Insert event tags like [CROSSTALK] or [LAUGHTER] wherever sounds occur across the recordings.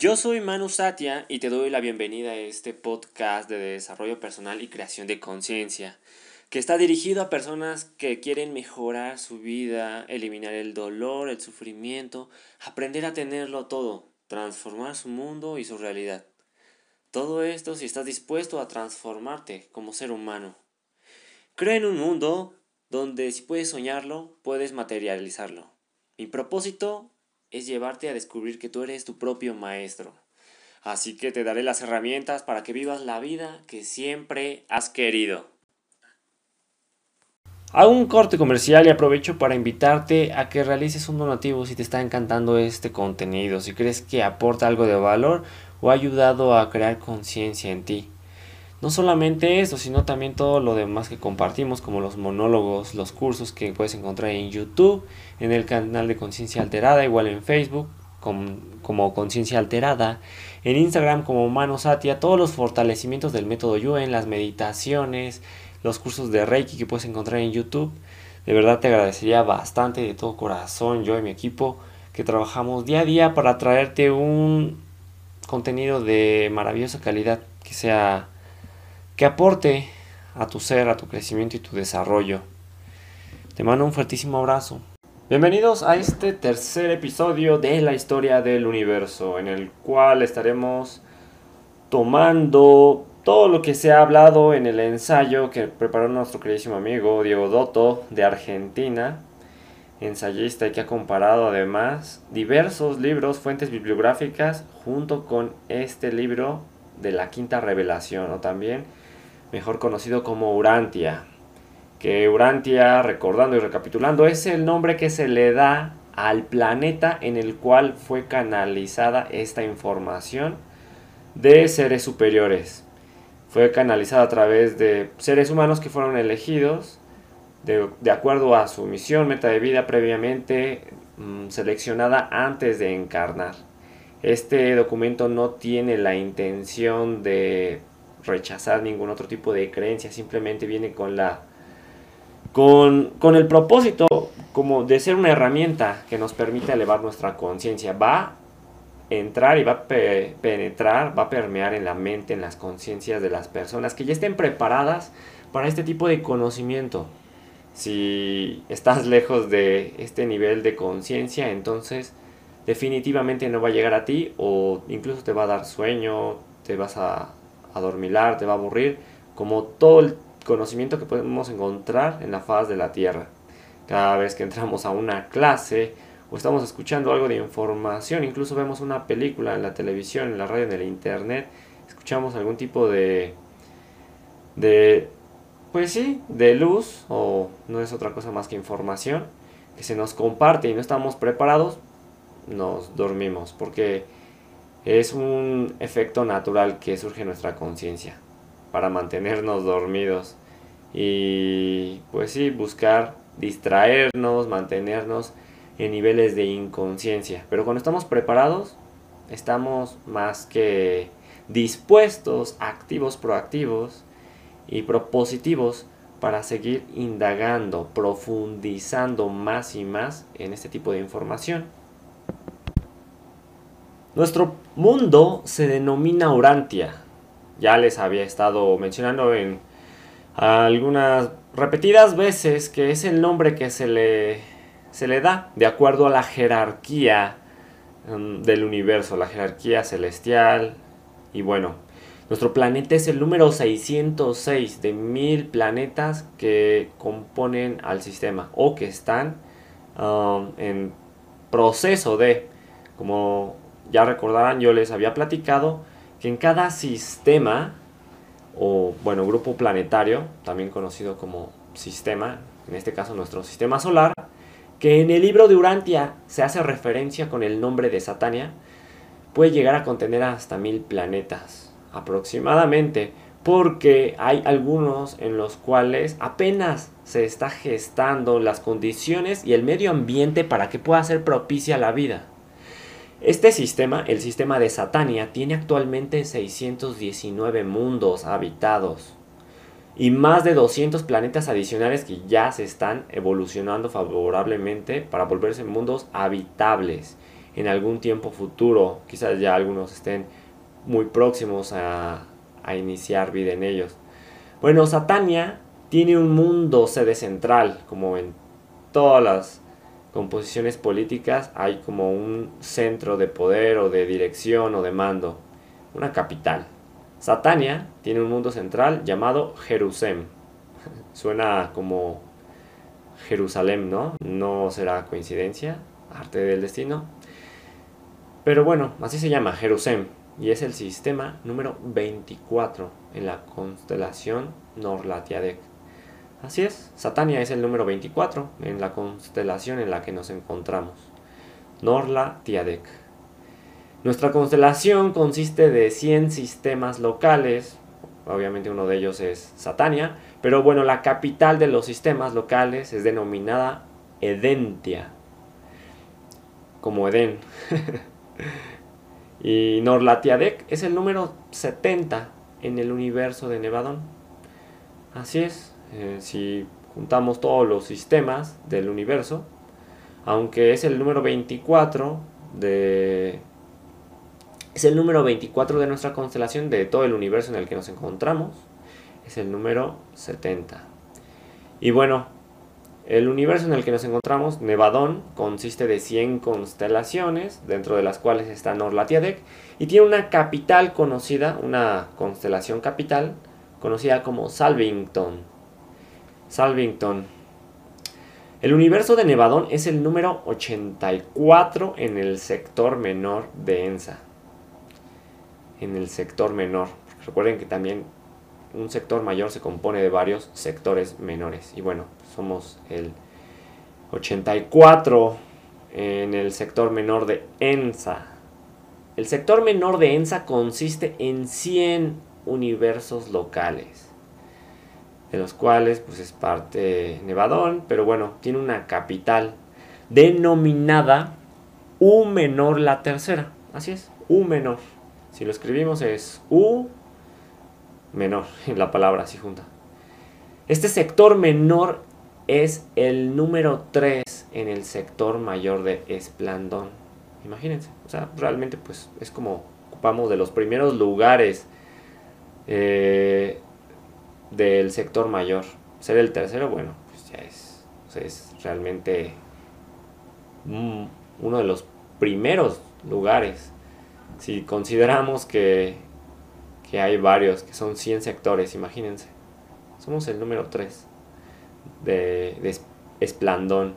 Yo soy Manu Satya y te doy la bienvenida a este podcast de desarrollo personal y creación de conciencia, que está dirigido a personas que quieren mejorar su vida, eliminar el dolor, el sufrimiento, aprender a tenerlo todo, transformar su mundo y su realidad. Todo esto si estás dispuesto a transformarte como ser humano. Creo en un mundo donde si puedes soñarlo, puedes materializarlo. Mi propósito es llevarte a descubrir que tú eres tu propio maestro. Así que te daré las herramientas para que vivas la vida que siempre has querido. Hago un corte comercial y aprovecho para invitarte a que realices un donativo si te está encantando este contenido, si crees que aporta algo de valor o ha ayudado a crear conciencia en ti. No solamente eso, sino también todo lo demás que compartimos, como los monólogos, los cursos que puedes encontrar en YouTube, en el canal de Conciencia Alterada, igual en Facebook como Conciencia Alterada, en Instagram como Mano Satia, todos los fortalecimientos del método Yuen, las meditaciones, los cursos de Reiki que puedes encontrar en YouTube. De verdad te agradecería bastante de todo corazón, yo y mi equipo, que trabajamos día a día para traerte un contenido de maravillosa calidad, que sea que aporte a tu ser, a tu crecimiento y tu desarrollo. Te mando un fuertísimo abrazo. Bienvenidos a este tercer episodio de la historia del universo, en el cual estaremos tomando todo lo que se ha hablado en el ensayo que preparó nuestro queridísimo amigo Diego Dotto de Argentina, ensayista y que ha comparado además diversos libros, fuentes bibliográficas, junto con este libro de la quinta revelación, o también mejor conocido como Urantia. Que Urantia, recordando y recapitulando, es el nombre que se le da al planeta en el cual fue canalizada esta información de seres superiores. Fue canalizada a través de seres humanos que fueron elegidos de, acuerdo a su misión, meta de vida previamente mm, seleccionada antes de encarnar. Este documento no tiene la intención de rechazar ningún otro tipo de creencia, simplemente viene con la con, con el propósito como de ser una herramienta que nos permite elevar nuestra conciencia. Va a entrar y va a penetrar, va a permear en la mente, en las conciencias de las personas que ya estén preparadas para este tipo de conocimiento. Si estás lejos de este nivel de conciencia, entonces definitivamente no va a llegar a ti o incluso te va a dar sueño, te vas a adormilar, te va a aburrir, como todo el conocimiento que podemos encontrar en la faz de la Tierra. Cada vez que entramos a una clase o estamos escuchando algo de información, incluso vemos una película en la televisión, en la radio, en el internet, escuchamos algún tipo de de pues sí, de luz o no es otra cosa más que información que se nos comparte y no estamos preparados, nos dormimos porque es un efecto natural que surge en nuestra conciencia para mantenernos dormidos y pues sí, buscar distraernos, mantenernos en niveles de inconsciencia. Pero cuando estamos preparados, estamos más que dispuestos, activos, proactivos y propositivos para seguir indagando, profundizando más y más en este tipo de información. Nuestro mundo se denomina Urantia. Ya les había estado mencionando en algunas repetidas veces que es el nombre que se le, se le da de acuerdo a la jerarquía um, del universo, la jerarquía celestial. Y bueno, nuestro planeta es el número 606 de mil planetas que componen al sistema o que están um, en proceso de, como ya recordarán, yo les había platicado que en cada sistema, o bueno, grupo planetario, también conocido como sistema, en este caso nuestro sistema solar, que en el libro de Urantia se hace referencia con el nombre de Satania, puede llegar a contener hasta mil planetas aproximadamente, porque hay algunos en los cuales apenas se está gestando las condiciones y el medio ambiente para que pueda ser propicia la vida. Este sistema, el sistema de Satania, tiene actualmente 619 mundos habitados y más de 200 planetas adicionales que ya se están evolucionando favorablemente para volverse mundos habitables. en algún tiempo futuro. Quizás ya algunos estén muy próximos a, a iniciar vida en ellos. Bueno, Satania tiene un mundo sede central, como en todas las composiciones políticas hay como un centro de poder o de dirección o de mando, una capital. Satania tiene un mundo central llamado Jerusalén. [LAUGHS] Suena como Jerusalén, ¿no? No será coincidencia, arte del destino. Pero bueno, así se llama, Jerusalén. Y es el sistema número 24 en la constelación Norlatiadec. Así es, Satania es el número 24 en la constelación en la que nos encontramos. Norlatiadec. Nuestra constelación consiste de 100 sistemas locales, obviamente uno de ellos es Satania, pero bueno, la capital de los sistemas locales es denominada Edentia, como Edén. [LAUGHS] y Norlatiadec es el número 70 en el universo de Nevadón. Así es, eh, si juntamos todos los sistemas del universo, aunque es el número 24 de es el número 24 de nuestra constelación de todo el universo en el que nos encontramos, es el número 70. Y bueno, el universo en el que nos encontramos, Nevadón, consiste de 100 constelaciones, dentro de las cuales está Norlatiadec, y tiene una capital conocida, una constelación capital, conocida como Salvington. Salvington. El universo de Nevadón es el número 84 en el sector menor de ENSA. En el sector menor. Recuerden que también un sector mayor se compone de varios sectores menores. Y bueno, somos el 84 en el sector menor de ENSA. El sector menor de ENSA consiste en 100 universos locales de los cuales pues es parte Nevadón, pero bueno, tiene una capital denominada U menor la tercera, así es, U menor. Si lo escribimos es U menor, la palabra así junta. Este sector menor es el número 3 en el sector mayor de Esplandón. Imagínense, o sea, realmente pues es como ocupamos de los primeros lugares eh, del sector mayor. Ser el tercero, bueno, pues ya es, es realmente uno de los primeros lugares. Si consideramos que, que hay varios, que son 100 sectores, imagínense. Somos el número 3 de, Esplandón.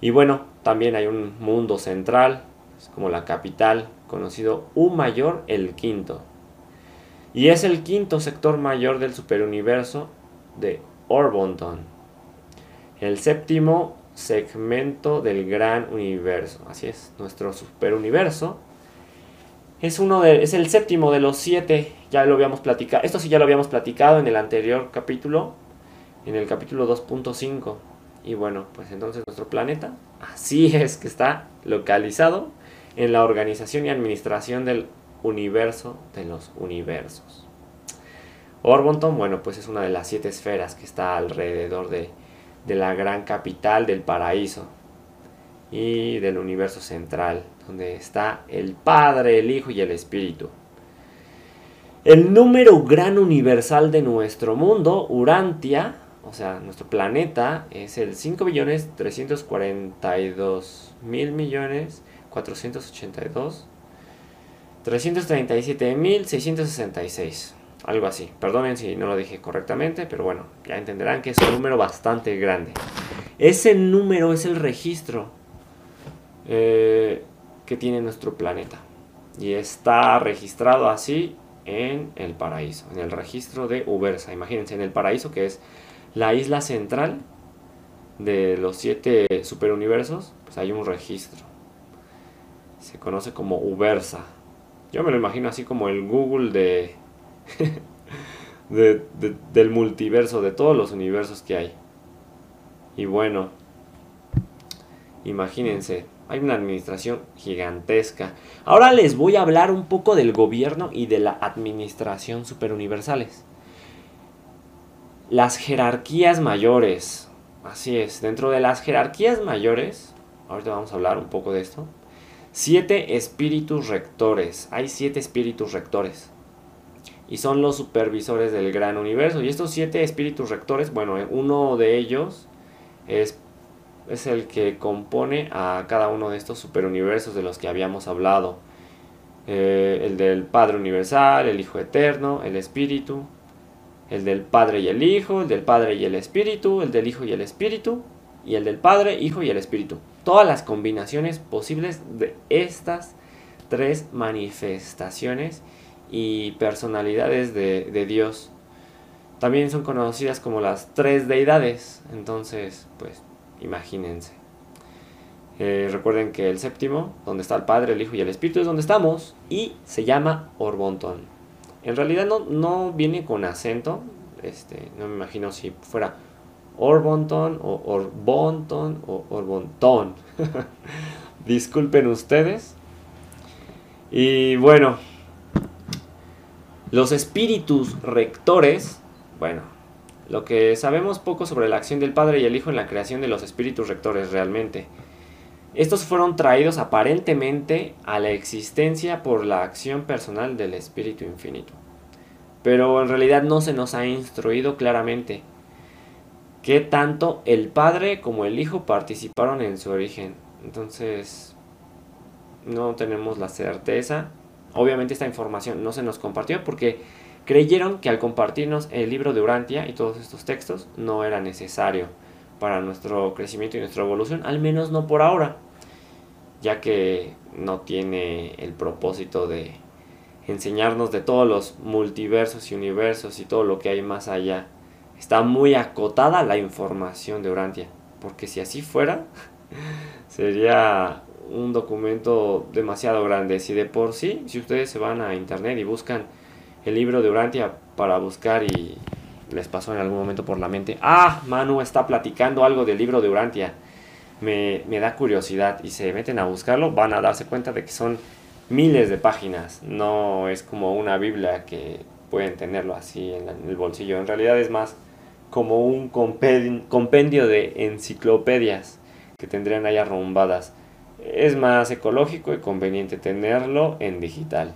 Y bueno, también hay un mundo central, como la capital, conocido U mayor, el quinto. Y es el quinto sector mayor del superuniverso de Orbonton. El séptimo segmento del gran universo. Así es, nuestro superuniverso. Es, uno de, es el séptimo de los siete. Ya lo habíamos platicado. Esto sí ya lo habíamos platicado en el anterior capítulo. En el capítulo 2.5. Y bueno, pues entonces nuestro planeta. Así es que está localizado en la organización y administración del universo de los universos. Orbonton, bueno, pues es una de las siete esferas que está alrededor de, de la gran capital del paraíso y del universo central, donde está el Padre, el Hijo y el Espíritu. El número gran universal de nuestro mundo, Urantia, o sea, nuestro planeta, es el 5.342.000 millones 482 337.666. Algo así. Perdonen si no lo dije correctamente, pero bueno, ya entenderán que es un número bastante grande. Ese número es el registro eh, que tiene nuestro planeta. Y está registrado así en el paraíso, en el registro de Ubersa. Imagínense, en el paraíso que es la isla central de los siete superuniversos, pues hay un registro. Se conoce como Ubersa. Yo me lo imagino así como el Google [LAUGHS] de, del multiverso, de todos los universos que hay. Y bueno, imagínense, hay una administración gigantesca. Ahora les voy a hablar un poco del gobierno y de la administración superuniversales. Las jerarquías mayores. Así es, dentro de las jerarquías mayores, ahorita vamos a hablar un poco de esto, siete espíritus rectores. Hay siete espíritus rectores. Y son los supervisores del gran universo. Y estos siete espíritus rectores, bueno, uno de ellos es, es el que compone a cada uno de estos superuniversos de los que habíamos hablado. Eh, el del Padre Universal, el Hijo Eterno, el Espíritu, el del Padre y el Hijo, el del Padre y el Espíritu, el del Hijo y el Espíritu, y el del Padre, Hijo y el Espíritu. Todas las combinaciones posibles de estas tres manifestaciones y personalidades de, Dios. También son conocidas como las tres deidades. Entonces, pues, imagínense. Eh, recuerden que el séptimo, donde está el Padre, el Hijo y el Espíritu, es donde estamos. Y se llama Orbonton. En realidad no, no viene con acento. Este, no me imagino si fuera Orbonton o Orbonton o Orbontón. [LAUGHS] Disculpen ustedes. Y bueno, los espíritus rectores, bueno, lo que sabemos poco sobre la acción del Padre y el Hijo en la creación de los espíritus rectores realmente. Estos fueron traídos aparentemente a la existencia por la acción personal del Espíritu Infinito. Pero en realidad no se nos ha instruido claramente que tanto el padre como el hijo participaron en su origen. Entonces, no tenemos la certeza. Obviamente esta información no se nos compartió porque creyeron que al compartirnos el libro de Urantia y todos estos textos no era necesario para nuestro crecimiento y nuestra evolución, al menos no por ahora, ya que no tiene el propósito de enseñarnos de todos los multiversos y universos y todo lo que hay más allá está muy acotada la información de Urantia. Porque si así fuera, [LAUGHS] sería un documento demasiado grande. Si de por sí, si ustedes se van a internet y buscan el libro de Urantia para buscar y les pasó en algún momento por la mente, ah, Manu está platicando algo del libro de Urantia. Me, me da curiosidad y se meten a buscarlo, van a darse cuenta de que son miles de páginas. No es como una Biblia que pueden tenerlo así en el bolsillo. En realidad es más como un compendio de enciclopedias que tendrían ahí arrumbadas. Es más ecológico y conveniente tenerlo en digital.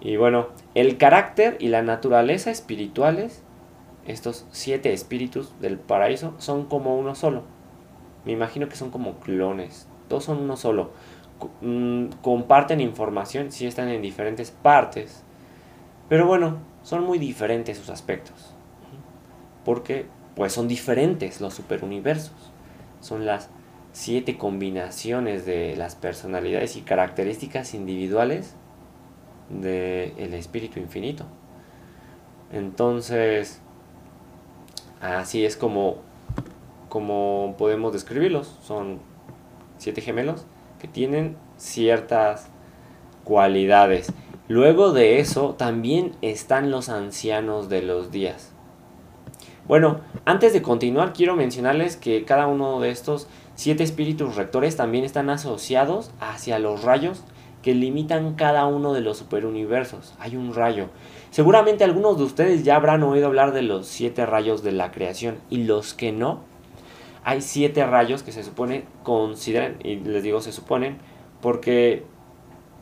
Y bueno, el carácter y la naturaleza espirituales, estos siete espíritus del paraíso, son como uno solo. Me imagino que son como clones. Todos son uno solo. Mm, comparten información si están en diferentes partes. Pero bueno, son muy diferentes sus aspectos porque pues son diferentes los superuniversos. Son las siete combinaciones de las personalidades y características individuales del espíritu infinito. Entonces, así es como, como podemos describirlos. Son siete gemelos que tienen ciertas cualidades. Luego de eso también están los ancianos de los días. Bueno, antes de continuar quiero mencionarles que cada uno de estos siete espíritus rectores también están asociados hacia los rayos que limitan cada uno de los superuniversos. Hay un rayo. Seguramente algunos de ustedes ya habrán oído hablar de los siete rayos de la creación y los que no, hay siete rayos que se supone consideran, y les digo se suponen, porque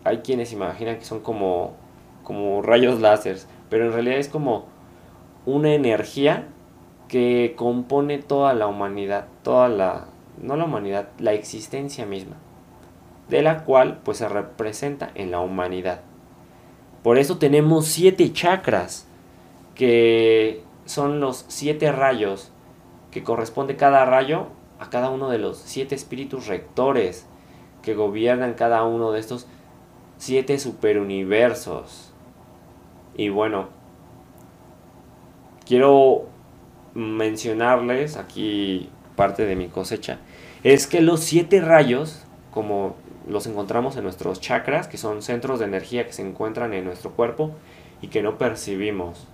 hay quienes imaginan que son como, como rayos láser, pero en realidad es como una energía que compone toda la humanidad, toda la, no la humanidad, la existencia misma, de la cual pues se representa en la humanidad. Por eso tenemos siete chakras, que son los siete rayos, que corresponde cada rayo a cada uno de los siete espíritus rectores que gobiernan cada uno de estos siete superuniversos. Y bueno, quiero mencionarles aquí parte de mi cosecha es que los siete rayos, como los encontramos en nuestros chakras, que son centros de energía que se encuentran en nuestro cuerpo y que no percibimos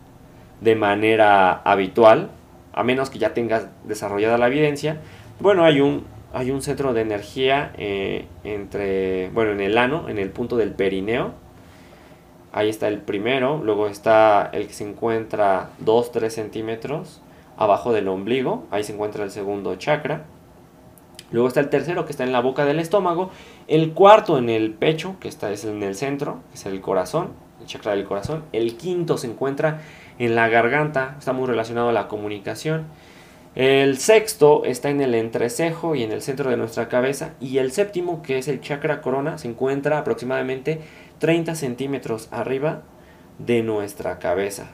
de manera habitual, a menos que ya tengas desarrollada la evidencia, bueno, hay un, hay un centro de energía eh, entre, bueno, en el ano, en el punto del perineo, ahí está el primero, luego está el que se encuentra 2-3 centímetros abajo del ombligo, ahí se encuentra el segundo chakra. Luego está el tercero que está en la boca del estómago. El cuarto en el pecho, que está es en el centro, que es el corazón, el chakra del corazón. El quinto se encuentra en la garganta, está muy relacionado a la comunicación. El sexto está en el entrecejo y en el centro de nuestra cabeza. Y el séptimo, que es el chakra corona, se encuentra aproximadamente 30 centímetros arriba de nuestra cabeza.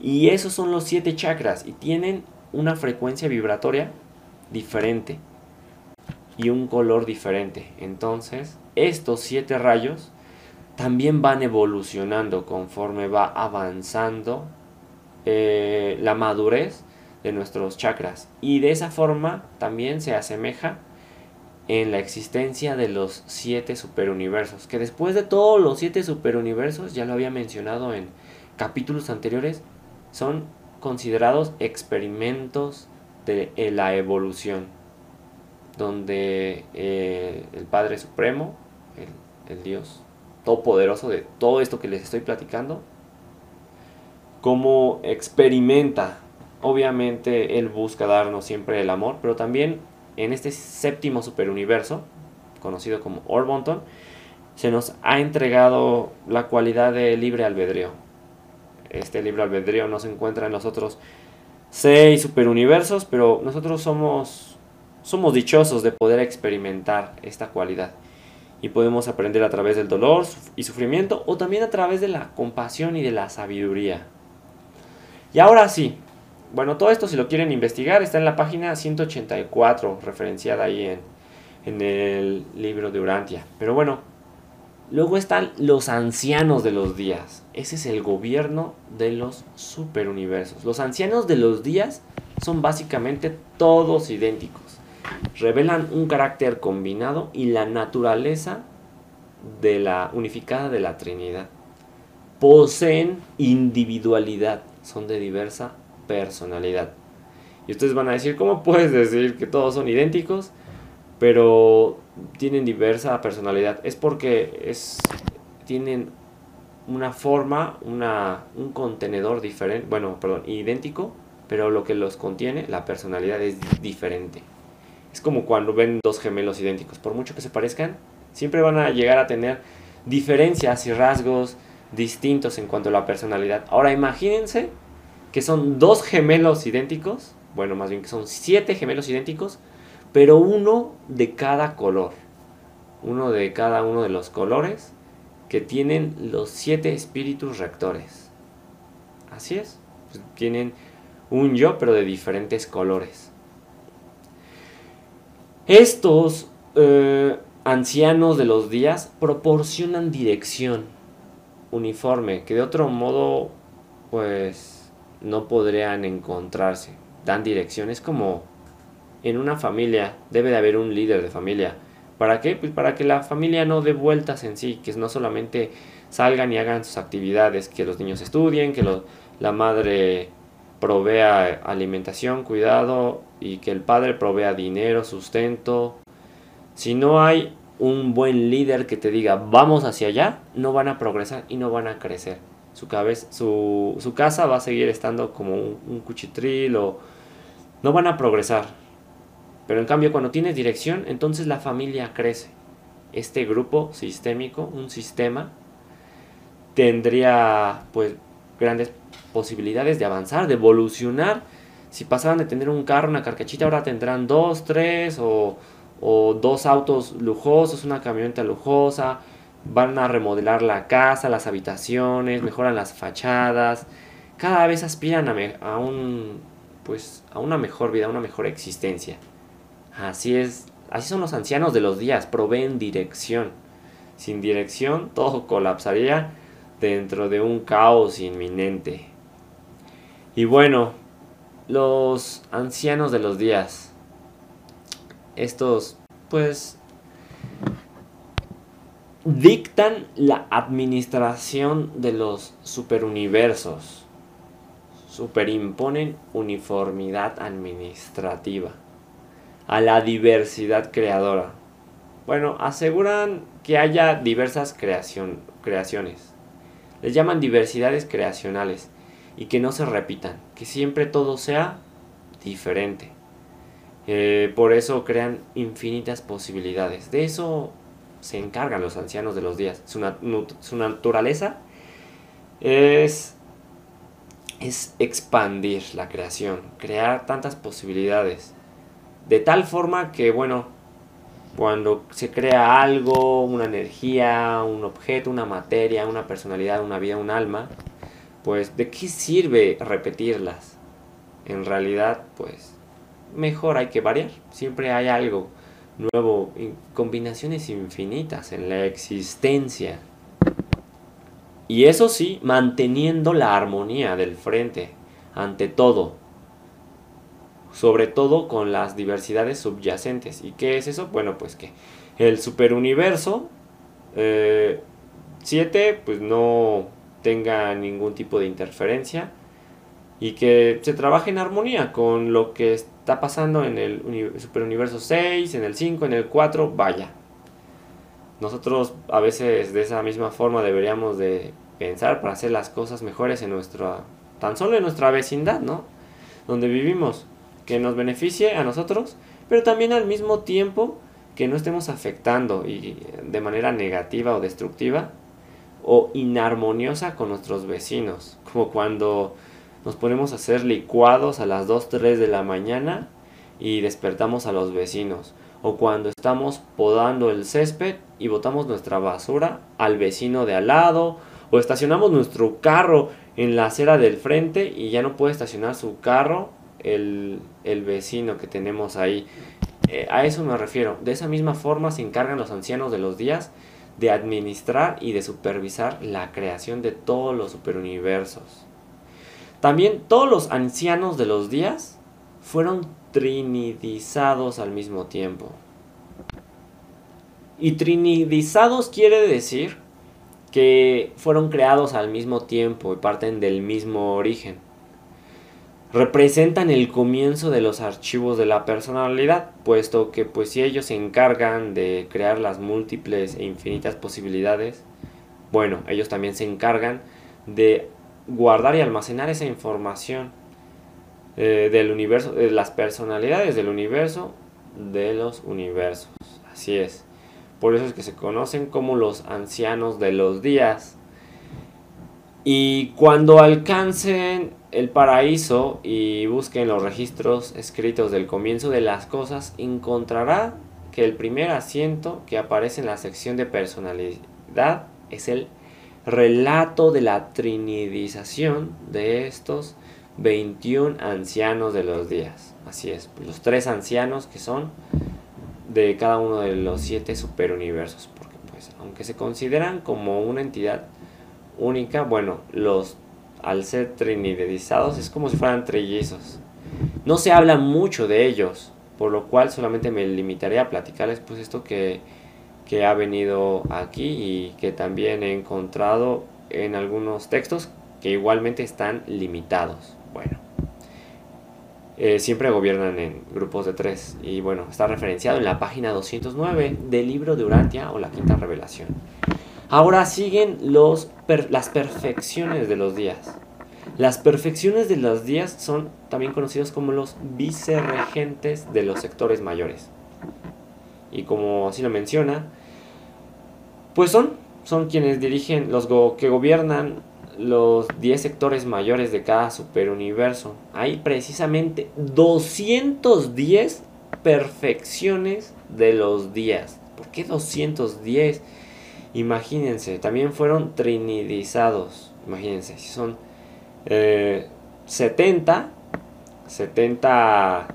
Y esos son los siete chakras y tienen una frecuencia vibratoria diferente y un color diferente. Entonces, estos siete rayos también van evolucionando conforme va avanzando eh, la madurez de nuestros chakras. Y de esa forma también se asemeja en la existencia de los siete superuniversos. Que después de todos los siete superuniversos, ya lo había mencionado en capítulos anteriores, son considerados experimentos de la evolución donde eh, el Padre Supremo, el, Dios Todopoderoso de todo esto que les estoy platicando, como experimenta, obviamente Él busca darnos siempre el amor, pero también en este séptimo superuniverso, conocido como Orbonton, se nos ha entregado la cualidad de libre albedrío. Este libre albedrío no se encuentra en los otros seis superuniversos, pero nosotros somos somos dichosos de poder experimentar esta cualidad y podemos aprender a través del dolor y sufrimiento o también a través de la compasión y de la sabiduría. Y ahora sí, bueno, todo esto si lo quieren investigar está en la página 184 referenciada ahí en, en el libro de Urantia. Pero bueno, luego están los ancianos de los días. Ese es el gobierno de los superuniversos. Los ancianos de los días son básicamente todos idénticos revelan un carácter combinado y la naturaleza de la unificada de la Trinidad. Poseen individualidad, son de diversa personalidad. Y ustedes van a decir, ¿cómo puedes decir que todos son idénticos, pero tienen diversa personalidad? Es porque es, tienen una forma, una, un contenedor diferente, bueno, perdón, idéntico, pero lo que los contiene, la personalidad es diferente. Es como cuando ven dos gemelos idénticos. Por mucho que se parezcan, siempre van a llegar a tener diferencias y rasgos distintos en cuanto a la personalidad. Ahora imagínense que son dos gemelos idénticos, bueno, más bien que son siete gemelos idénticos, pero uno de cada color. Uno de cada uno de los colores que tienen los siete espíritus rectores. Así es, pues tienen un yo, pero de diferentes colores. Estos eh, ancianos de los días proporcionan dirección uniforme, que de otro modo, pues, no podrían encontrarse. Dan dirección. Es como en una familia, debe de haber un líder de familia. ¿Para qué? Pues para que la familia no dé vueltas en sí, que no solamente salgan y hagan sus actividades, que los niños estudien, que la madre provea alimentación, cuidado y que el padre provea dinero, sustento. Si no hay un buen líder que te diga vamos hacia allá, no van a progresar y no van a crecer. Su, cabeza, su, su casa va a seguir estando como un, cuchitril o no van a progresar. Pero en cambio cuando tienes dirección, entonces la familia crece. Este grupo sistémico, un sistema, tendría pues grandes posibilidades de avanzar, de evolucionar. Si pasaban de tener un carro, una carcachita, ahora tendrán dos, tres o, dos autos lujosos, una camioneta lujosa. Van a remodelar la casa, las habitaciones, mejoran las fachadas. Cada vez aspiran a, un, pues, a una mejor vida, a una mejor existencia. Así es, así son los ancianos de los días, proveen dirección. Sin dirección todo colapsaría dentro de un caos inminente. Y bueno, los ancianos de los días, estos pues dictan la administración de los superuniversos, superimponen uniformidad administrativa a la diversidad creadora. Bueno, aseguran que haya diversas creación, creaciones. Les llaman diversidades creacionales y que no se repitan, que siempre todo sea diferente. Eh, por eso crean infinitas posibilidades. De eso se encargan los ancianos de los días. Su, naturaleza es, es expandir la creación, crear tantas posibilidades. De tal forma que, bueno, cuando se crea algo, una energía, un objeto, una materia, una personalidad, una vida, un alma, pues ¿de qué sirve repetirlas? En realidad, pues mejor hay que variar. Siempre hay algo nuevo, combinaciones infinitas en la existencia. Y eso sí, manteniendo la armonía del frente, ante todo. Sobre todo con las diversidades subyacentes. ¿Y qué es eso? Bueno, pues que el superuniverso 7 eh, pues no tenga ningún tipo de interferencia y que se trabaje en armonía con lo que está pasando en el superuniverso 6, en el 5, en el 4, vaya. Nosotros a veces de esa misma forma deberíamos de pensar para hacer las cosas mejores en nuestra, tan solo en nuestra vecindad, ¿no? Donde vivimos, que nos beneficie a nosotros, pero también al mismo tiempo que no estemos afectando y de manera negativa o destructiva o inarmoniosa con nuestros vecinos, como cuando nos ponemos a hacer licuados a las 2, 3 de la mañana y despertamos a los vecinos. O cuando estamos podando el césped y botamos nuestra basura al vecino de al lado. O estacionamos nuestro carro en la acera del frente y ya no puede estacionar su carro el, vecino que tenemos ahí. Eh, a eso me refiero. De esa misma forma se encargan los ancianos de los días de administrar y de supervisar la creación de todos los superuniversos. También todos los ancianos de los días fueron trinidizados al mismo tiempo. Y trinidizados quiere decir que fueron creados al mismo tiempo y parten del mismo origen. Representan el comienzo de los archivos de la personalidad, puesto que pues si ellos se encargan de crear las múltiples e infinitas posibilidades, bueno, ellos también se encargan de guardar y almacenar esa información eh, del universo, de las personalidades del universo, de los universos. Así es. Por eso es que se conocen como los ancianos de los días. Y cuando alcancen el paraíso y busquen los registros escritos del comienzo de las cosas, encontrará que el primer asiento que aparece en la sección de personalidad es el relato de la trinidización de estos 21 ancianos de los días. Así es, los tres ancianos que son de cada uno de los siete superuniversos. Porque pues, aunque se consideran como una entidad única, bueno, los al ser trinidizados es como si fueran trellizos. No se habla mucho de ellos, por lo cual solamente me limitaré a platicarles pues esto que que ha venido aquí y que también he encontrado en algunos textos que igualmente están limitados. Bueno, eh, siempre gobiernan en grupos de tres y bueno, está referenciado en la página 209 del libro de Urantia o la quinta revelación. Ahora siguen los las perfecciones de los días. Las perfecciones de los días son también conocidos como los vicerregentes de los sectores mayores. Y como así lo menciona, pues son, son quienes dirigen, los que gobiernan los 10 sectores mayores de cada superuniverso. Hay precisamente 210 perfecciones de los días. ¿Por qué 210? Imagínense, también fueron trinidizados. Imagínense, si son 70, 70,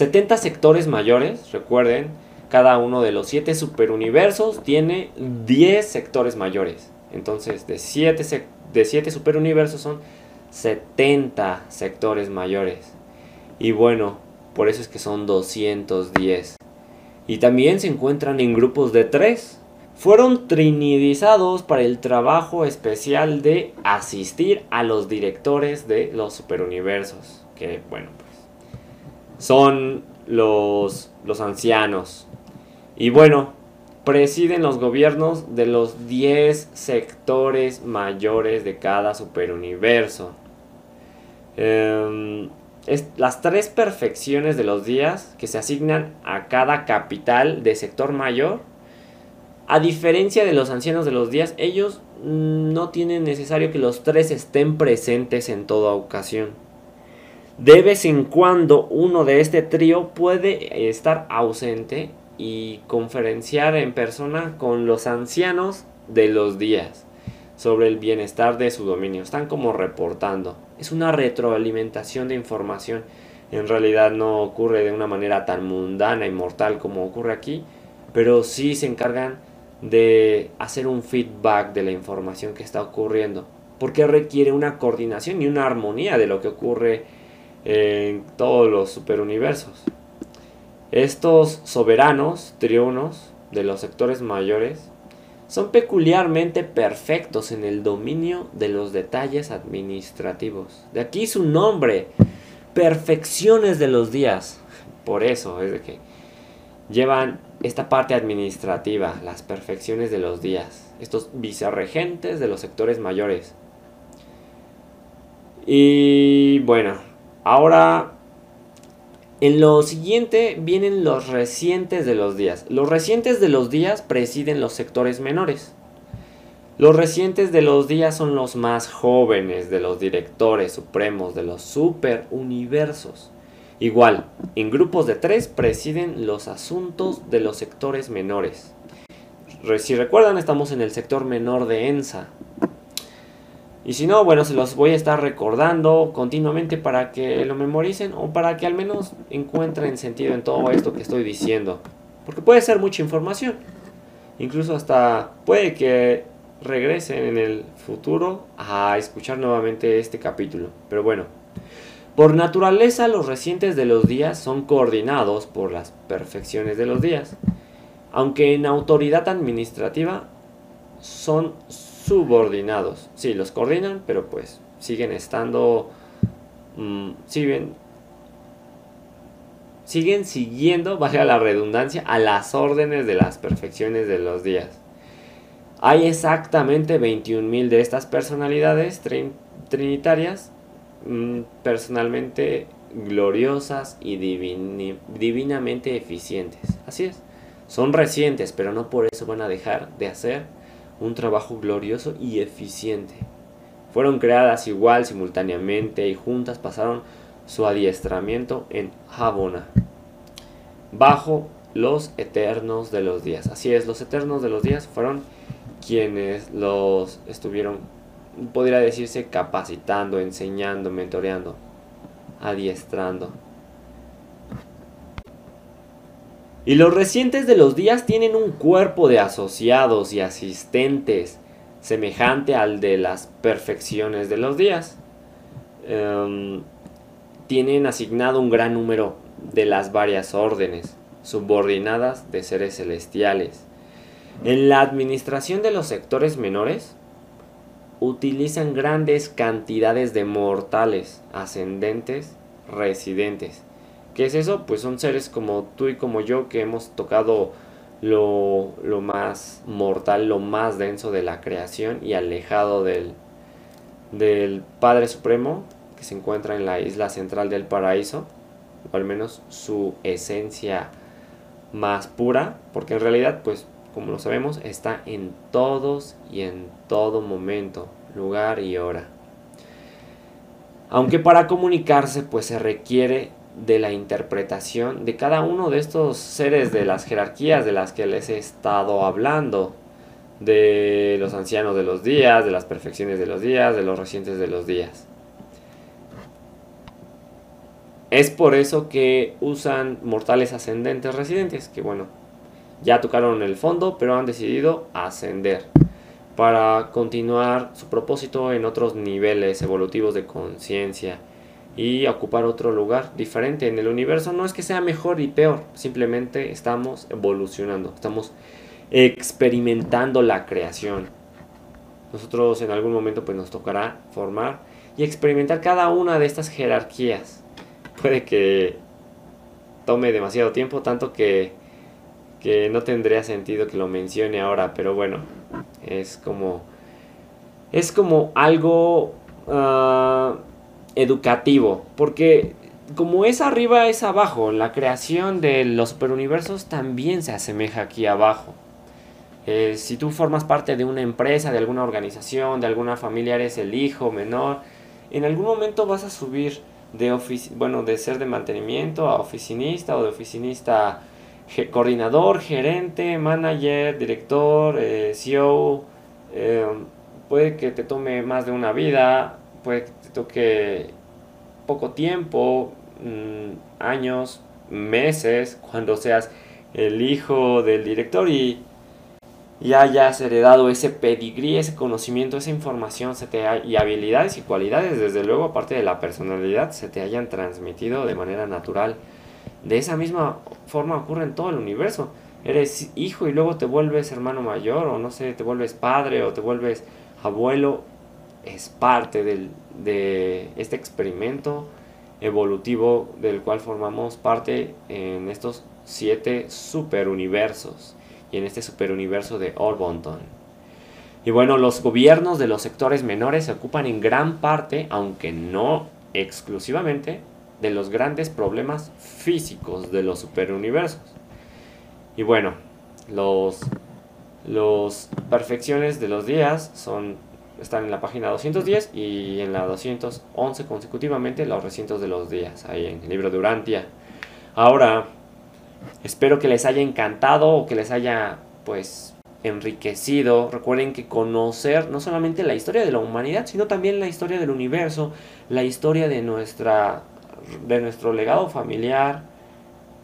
70 sectores mayores, recuerden, cada uno de los 7 superuniversos tiene 10 sectores mayores. Entonces, de 7 de siete superuniversos son 70 sectores mayores. Y bueno, por eso es que son 210. Y también se encuentran en grupos de 3. Fueron trinidizados para el trabajo especial de asistir a los directores de los superuniversos. Que bueno, son los, los ancianos, y bueno, presiden los gobiernos de los 10 sectores mayores de cada superuniverso. Em, las tres perfecciones de los días que se asignan a cada capital de sector mayor, a diferencia de los ancianos de los días, ellos no tienen necesario que los tres estén presentes en toda ocasión. De vez en cuando uno de este trío puede estar ausente y conferenciar en persona con los ancianos de los días sobre el bienestar de su dominio. Están como reportando. Es una retroalimentación de información. En realidad no ocurre de una manera tan mundana y mortal como ocurre aquí, pero sí se encargan de hacer un feedback de la información que está ocurriendo. Porque requiere una coordinación y una armonía de lo que ocurre en todos los superuniversos. Estos soberanos triunos de los sectores mayores son peculiarmente perfectos en el dominio de los detalles administrativos. De aquí su nombre, perfecciones de los días. Por eso es de que llevan esta parte administrativa, las perfecciones de los días, estos vicerregentes de los sectores mayores. Y bueno, ahora en lo siguiente vienen los recientes de los días. Los recientes de los días presiden los sectores menores. Los recientes de los días son los más jóvenes de los directores supremos de los superuniversos. Igual, en grupos de tres presiden los asuntos de los sectores menores. Si recuerdan, estamos en el sector menor de ENSA, y si no, bueno, se los voy a estar recordando continuamente para que lo memoricen o para que al menos encuentren sentido en todo esto que estoy diciendo. Porque puede ser mucha información. Incluso hasta puede que regresen en el futuro a escuchar nuevamente este capítulo. Pero bueno, por naturaleza los recientes de los días son coordinados por las perfecciones de los días. Aunque en autoridad administrativa son subordinados. Sí, los coordinan, pero pues siguen estando, mm, siguen, siguen siguiendo, baja la redundancia, a las órdenes de las perfecciones de los días. Hay exactamente 21.000 de estas personalidades trinitarias, mm, personalmente gloriosas y divinamente eficientes. Así es. Son recientes, pero no por eso van a dejar de hacer un trabajo glorioso y eficiente. Fueron creadas igual simultáneamente y juntas pasaron su adiestramiento en Habona, bajo los eternos de los días. Así es, los eternos de los días fueron quienes los estuvieron, podría decirse, capacitando, enseñando, mentoreando, adiestrando. Y los recientes de los días tienen un cuerpo de asociados y asistentes semejante al de las perfecciones de los días. Em, tienen asignado un gran número de las varias órdenes subordinadas de seres celestiales. En la administración de los sectores menores, utilizan grandes cantidades de mortales, ascendentes, residentes ¿Qué es eso? Pues son seres como tú y como yo que hemos tocado lo, más mortal, lo más denso de la creación y alejado del, del Padre Supremo que se encuentra en la isla central del paraíso, o al menos su esencia más pura, porque en realidad, pues como lo sabemos, está en todos y en todo momento, lugar y hora. Aunque para comunicarse pues se requiere de la interpretación de cada uno de estos seres de las jerarquías de las que les he estado hablando, de los ancianos de los días, de las perfecciones de los días, de los recientes de los días. Es por eso que usan mortales ascendentes residentes, que bueno, ya tocaron el fondo, pero han decidido ascender para continuar su propósito en otros niveles evolutivos de conciencia y ocupar otro lugar diferente en el universo. No es que sea mejor y peor, simplemente estamos evolucionando, estamos experimentando la creación. Nosotros en algún momento pues nos tocará formar y experimentar cada una de estas jerarquías. Puede que tome demasiado tiempo, tanto que, que no tendría sentido que lo mencione ahora, pero bueno, es como es como algo uh, educativo, porque como es arriba, es abajo. La creación de los superuniversos también se asemeja aquí abajo. Eh, si tú formas parte de una empresa, de alguna organización, de alguna familia, eres el hijo menor, en algún momento vas a subir de, bueno, de ser de mantenimiento a oficinista o de oficinista coordinador, gerente, manager, director, eh, CEO. Eh, puede que te tome más de una vida, puede que te toque poco tiempo, mm, años, meses, cuando seas el hijo del director y ya hayas heredado ese pedigrí, ese conocimiento, esa información se te y habilidades y cualidades, desde luego, aparte de la personalidad, se te hayan transmitido de manera natural. De esa misma forma ocurre en todo el universo. Eres hijo y luego te vuelves hermano mayor, o no sé, te vuelves padre, o te vuelves abuelo. Es parte del, de este experimento evolutivo del cual formamos parte en estos siete superuniversos y en este superuniverso de Orbonton. Y bueno, los gobiernos de los sectores menores se ocupan en gran parte, aunque no exclusivamente, de los grandes problemas físicos de los superuniversos. Y bueno, los, los perfecciones de los días son, están en la página 210 y en la 211 consecutivamente los recintos de los días, ahí en el libro de Urantia. Ahora, Espero que les haya encantado o que les haya pues enriquecido. Recuerden que conocer no solamente la historia de la humanidad, sino también la historia del universo, la historia de nuestra de nuestro legado familiar,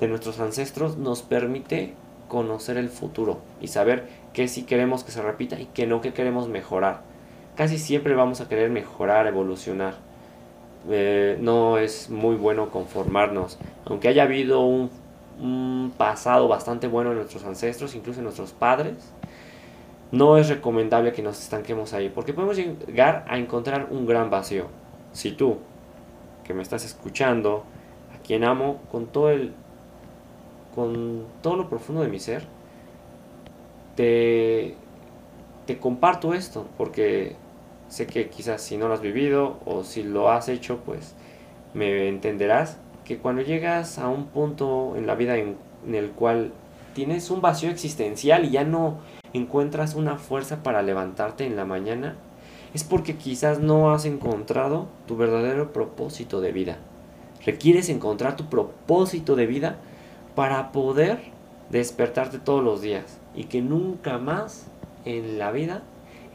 de nuestros ancestros nos permite conocer el futuro y saber qué sí queremos que se repita y qué no que queremos mejorar. Casi siempre vamos a querer mejorar, evolucionar. Eh, no es muy bueno conformarnos. Aunque haya habido un un pasado bastante bueno de nuestros ancestros, incluso nuestros padres, no es recomendable que nos estanquemos ahí, porque podemos llegar a encontrar un gran vacío. Si tú, que me estás escuchando, a quien amo con todo el con todo lo profundo de mi ser, te, te comparto esto, porque sé que quizás si no lo has vivido o si lo has hecho, pues me entenderás que cuando llegas a un punto en la vida en, el cual tienes un vacío existencial y ya no encuentras una fuerza para levantarte en la mañana, es porque quizás no has encontrado tu verdadero propósito de vida. Requieres encontrar tu propósito de vida para poder despertarte todos los días y que nunca más en la vida,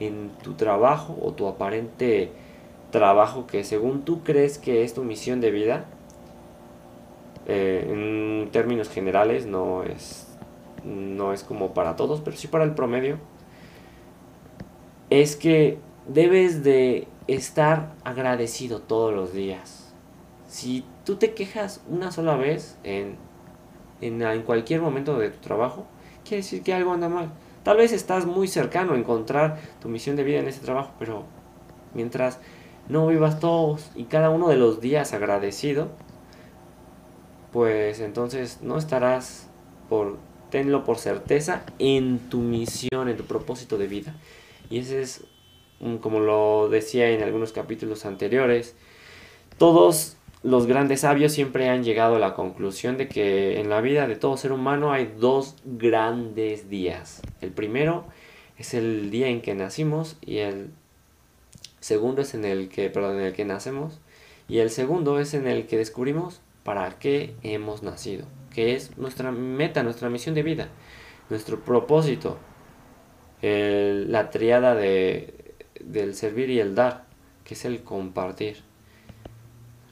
en tu trabajo o tu aparente trabajo que según tú crees que es tu misión de vida, eh, en términos generales no es, no es como para todos, pero sí para el promedio, es que debes de estar agradecido todos los días. Si tú te quejas una sola vez en, en, en cualquier momento de tu trabajo, quiere decir que algo anda mal. Tal vez estás muy cercano a encontrar tu misión de vida en ese trabajo, pero mientras no vivas todos y cada uno de los días agradecido, pues entonces no estarás por, tenlo por certeza, en tu misión, en tu propósito de vida. Y ese es, como lo decía en algunos capítulos anteriores, todos los grandes sabios siempre han llegado a la conclusión de que en la vida de todo ser humano hay dos grandes días. El primero es el día en que nacimos y el segundo es en el que, perdón, en el que nacemos y el segundo es en el que descubrimos para qué hemos nacido, que es nuestra meta, nuestra misión de vida, nuestro propósito, la triada de, del servir y el dar, que es el compartir,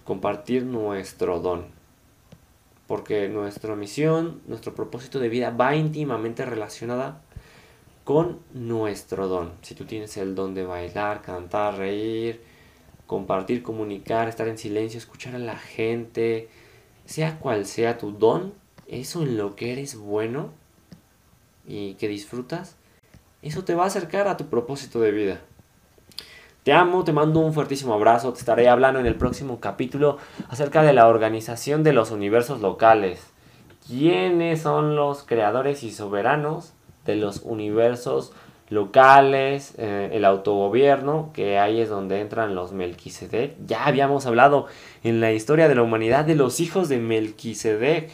compartir nuestro don, porque nuestra misión, nuestro propósito de vida va íntimamente relacionada con nuestro don. Si tú tienes el don de bailar, cantar, reír, compartir, comunicar, estar en silencio, escuchar a la gente, sea cual sea tu don, eso en lo que eres bueno y que disfrutas, eso te va a acercar a tu propósito de vida. Te amo, te mando un fuertísimo abrazo, te estaré hablando en el próximo capítulo acerca de la organización de los universos locales. ¿Quiénes son los creadores y soberanos de los universos locales, eh, el autogobierno, que ahí es donde entran los Melquisedec. Ya habíamos hablado en la historia de la humanidad de los hijos de Melquisedec.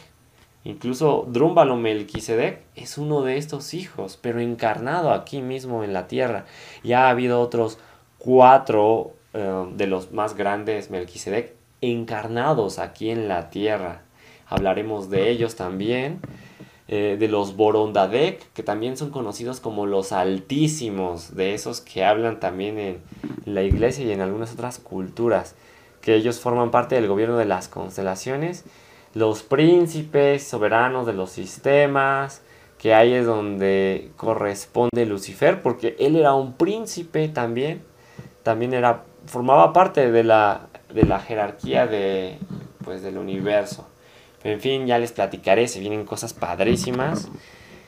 Incluso Drúmbalo Melquisedec es uno de estos hijos, pero encarnado aquí mismo en la tierra. Ya ha habido otros cuatro eh, de los más grandes Melquisedec encarnados aquí en la tierra. Hablaremos de ellos también. Eh, de los Borondadec, que también son conocidos como los altísimos, de esos que hablan también en la iglesia y en algunas otras culturas, que ellos forman parte del gobierno de las constelaciones, los príncipes soberanos de los sistemas, que ahí es donde corresponde Lucifer, porque él era un príncipe también, también era, formaba parte de la, de la jerarquía de, pues, del universo. En fin, ya les platicaré, se vienen cosas padrísimas.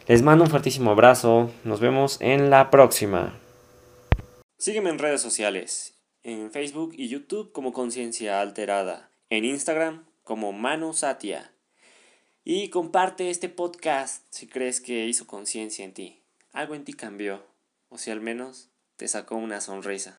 Les mando un fuertísimo abrazo, nos vemos en la próxima. Sígueme en redes sociales, en Facebook y YouTube como Conciencia Alterada, en Instagram como Manu Satia. Y comparte este podcast si crees que hizo conciencia en ti. Algo en ti cambió, o si al menos te sacó una sonrisa.